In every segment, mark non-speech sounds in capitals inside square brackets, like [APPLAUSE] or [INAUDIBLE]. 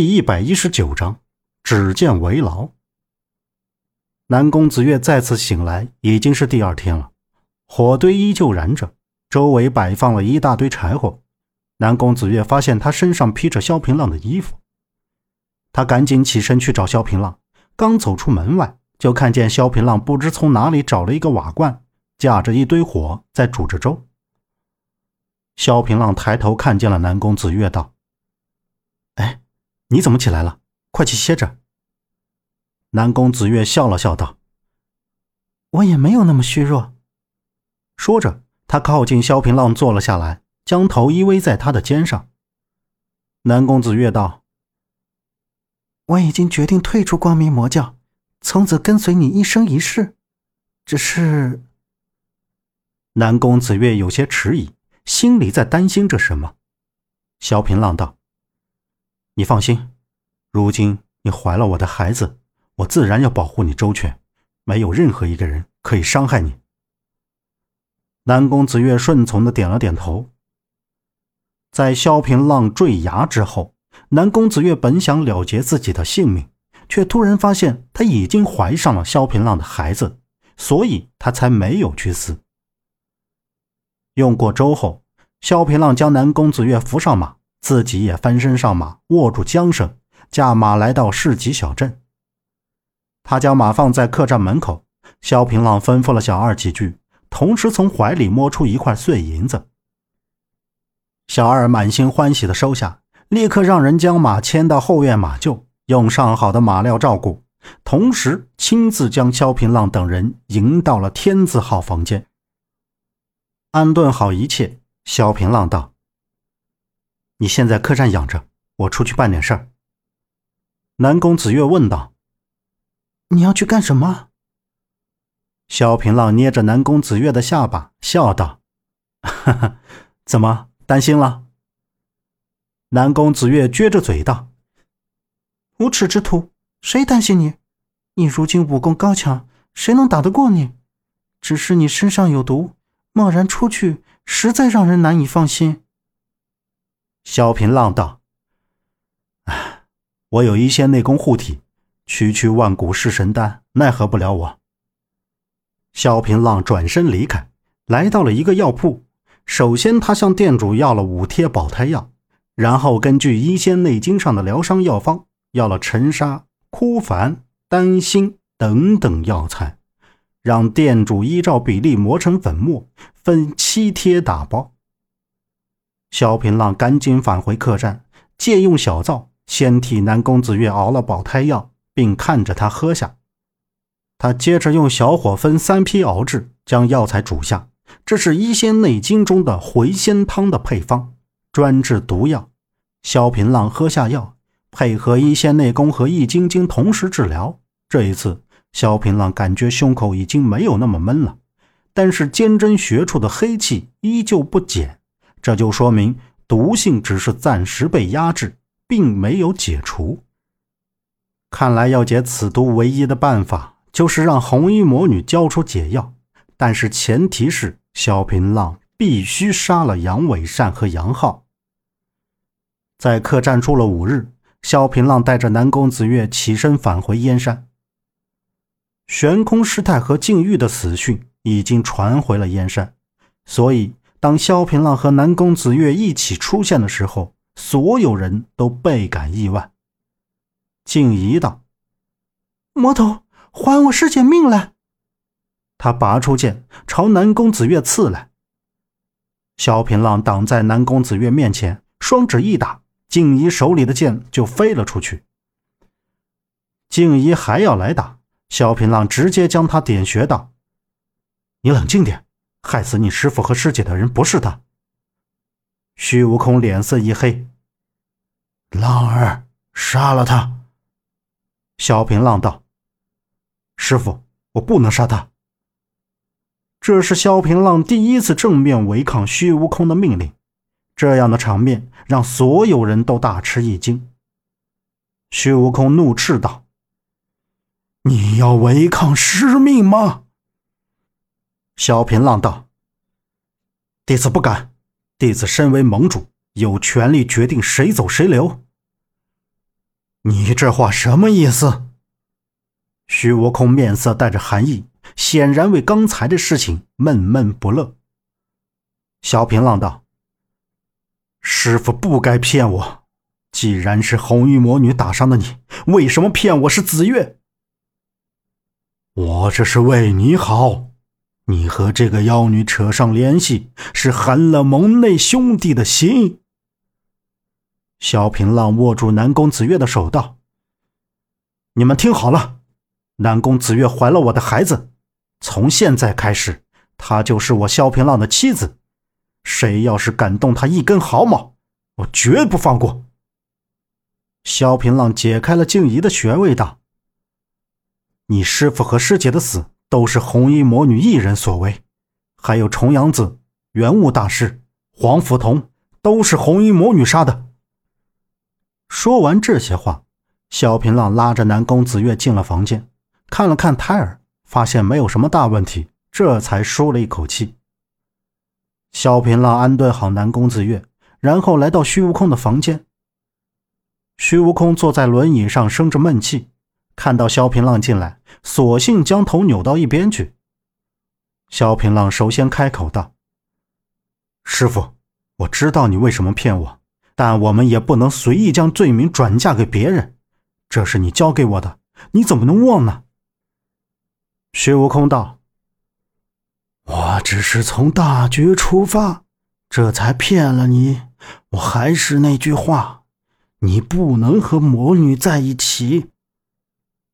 第一百一十九章，只见为牢。南宫子月再次醒来，已经是第二天了。火堆依旧燃着，周围摆放了一大堆柴火。南宫子月发现他身上披着萧平浪的衣服，他赶紧起身去找萧平浪。刚走出门外，就看见萧平浪不知从哪里找了一个瓦罐，架着一堆火在煮着粥。萧平浪抬头看见了南宫子月，道：“哎。”你怎么起来了？快去歇着。南宫子月笑了笑道：“我也没有那么虚弱。”说着，他靠近萧平浪坐了下来，将头依偎在他的肩上。南宫子月道：“我已经决定退出光明魔教，从此跟随你一生一世。只是……”南宫子月有些迟疑，心里在担心着什么。萧平浪道。你放心，如今你怀了我的孩子，我自然要保护你周全，没有任何一个人可以伤害你。南宫子月顺从的点了点头。在萧平浪坠崖之后，南宫子月本想了结自己的性命，却突然发现他已经怀上了萧平浪的孩子，所以他才没有去死。用过粥后，萧平浪将南宫子月扶上马。自己也翻身上马，握住缰绳，驾马来到市集小镇。他将马放在客栈门口，萧平浪吩咐了小二几句，同时从怀里摸出一块碎银子。小二满心欢喜的收下，立刻让人将马牵到后院马厩，用上好的马料照顾，同时亲自将萧平浪等人迎到了天字号房间。安顿好一切，萧平浪道。你先在客栈养着，我出去办点事儿。南宫子月问道：“你要去干什么？”萧平浪捏着南宫子月的下巴，笑道：“哈哈，怎么担心了？”南宫子月撅着嘴道：“无耻之徒，谁担心你？你如今武功高强，谁能打得过你？只是你身上有毒，贸然出去，实在让人难以放心。”萧平浪道：“哎，我有一仙内功护体，区区万古噬神丹奈何不了我。”萧平浪转身离开，来到了一个药铺。首先，他向店主要了五贴保胎药，然后根据医仙内经上的疗伤药方，要了沉沙、枯矾、丹心等等药材，让店主依照比例磨成粉末，分七贴打包。萧平浪赶紧返回客栈，借用小灶，先替南宫子月熬了保胎药，并看着他喝下。他接着用小火分三批熬制，将药材煮下。这是医仙内经中的回仙汤的配方，专治毒药。萧平浪喝下药，配合医仙内功和易筋经同时治疗。这一次，萧平浪感觉胸口已经没有那么闷了，但是坚贞穴处的黑气依旧不减。这就说明毒性只是暂时被压制，并没有解除。看来要解此毒，唯一的办法就是让红衣魔女交出解药，但是前提是萧平浪必须杀了杨伟善和杨浩。在客栈住了五日，萧平浪带着南宫子月起身返回燕山。悬空师太和静玉的死讯已经传回了燕山，所以。当萧平浪和南宫子月一起出现的时候，所有人都倍感意外。静怡道：“魔头，还我师姐命来！”他拔出剑朝南宫子月刺来。萧平浪挡在南宫子月面前，双指一打，静怡手里的剑就飞了出去。静怡还要来打，萧平浪直接将他点穴道：“你冷静点。”害死你师傅和师姐的人不是他。虚无空脸色一黑，浪儿杀了他。萧平浪道：“师傅，我不能杀他。”这是萧平浪第一次正面违抗虚无空的命令，这样的场面让所有人都大吃一惊。虚无空怒斥道：“你要违抗师命吗？”萧平浪道：“弟子不敢，弟子身为盟主，有权利决定谁走谁留。”你这话什么意思？虚无空面色带着寒意，显然为刚才的事情闷闷不乐。萧平浪道：“师傅不该骗我，既然是红衣魔女打伤的你，为什么骗我是紫月？我这是为你好。你和这个妖女扯上联系，是寒了盟内兄弟的心。”萧平浪握住南宫子月的手道：“你们听好了。”南宫子月怀了我的孩子，从现在开始，她就是我萧平浪的妻子。谁要是敢动她一根毫毛，我绝不放过。萧平浪解开了静怡的穴位，道：“你师傅和师姐的死都是红衣魔女一人所为，还有重阳子、元悟大师、黄甫同，都是红衣魔女杀的。”说完这些话，萧平浪拉着南宫子月进了房间。看了看胎儿，发现没有什么大问题，这才舒了一口气。萧平浪安顿好南宫子月，然后来到虚无空的房间。虚无空坐在轮椅上生着闷气，看到萧平浪进来，索性将头扭到一边去。萧平浪首先开口道：“师傅，我知道你为什么骗我，但我们也不能随意将罪名转嫁给别人，这是你教给我的，你怎么能忘呢？”虚无空道：“我只是从大局出发，这才骗了你。我还是那句话，你不能和魔女在一起。”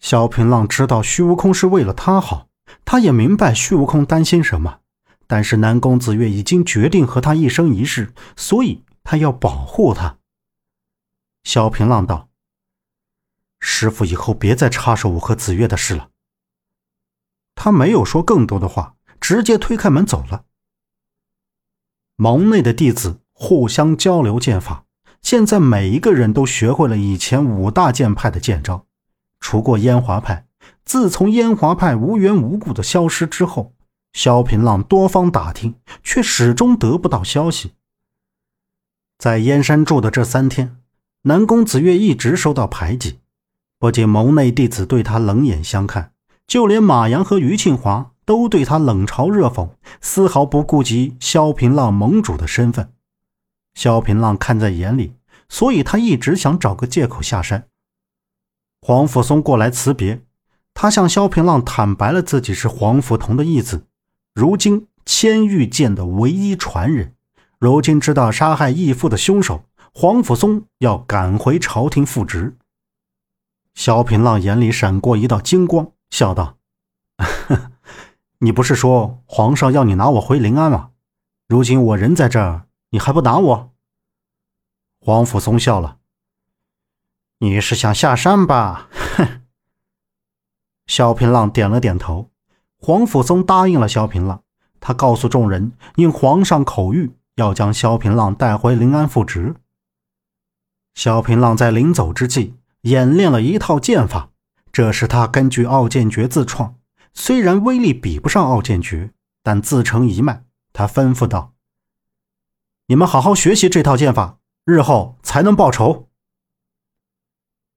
萧平浪知道虚无空是为了他好，他也明白虚无空担心什么。但是南宫子月已经决定和他一生一世，所以他要保护他。萧平浪道：“师傅，以后别再插手我和子月的事了。”他没有说更多的话，直接推开门走了。盟内的弟子互相交流剑法，现在每一个人都学会了以前五大剑派的剑招，除过烟华派。自从烟华派无缘无故的消失之后，萧平浪多方打听，却始终得不到消息。在燕山住的这三天，南宫子月一直受到排挤，不仅盟内弟子对他冷眼相看。就连马阳和于庆华都对他冷嘲热讽，丝毫不顾及萧平浪盟主的身份。萧平浪看在眼里，所以他一直想找个借口下山。黄甫松过来辞别，他向萧平浪坦白了自己是黄甫同的义子，如今千玉剑的唯一传人。如今知道杀害义父的凶手，黄甫松要赶回朝廷复职。萧平浪眼里闪过一道金光。笑道：“ [LAUGHS] 你不是说皇上要你拿我回临安吗？如今我人在这儿，你还不拿我？”黄甫松笑了：“你是想下山吧？”哼。[LAUGHS] 萧平浪点了点头。黄甫松答应了萧平浪。他告诉众人，应皇上口谕，要将萧平浪带回临安复职。萧平浪在临走之际，演练了一套剑法。这是他根据傲剑诀自创，虽然威力比不上傲剑诀，但自成一脉。他吩咐道：“你们好好学习这套剑法，日后才能报仇。”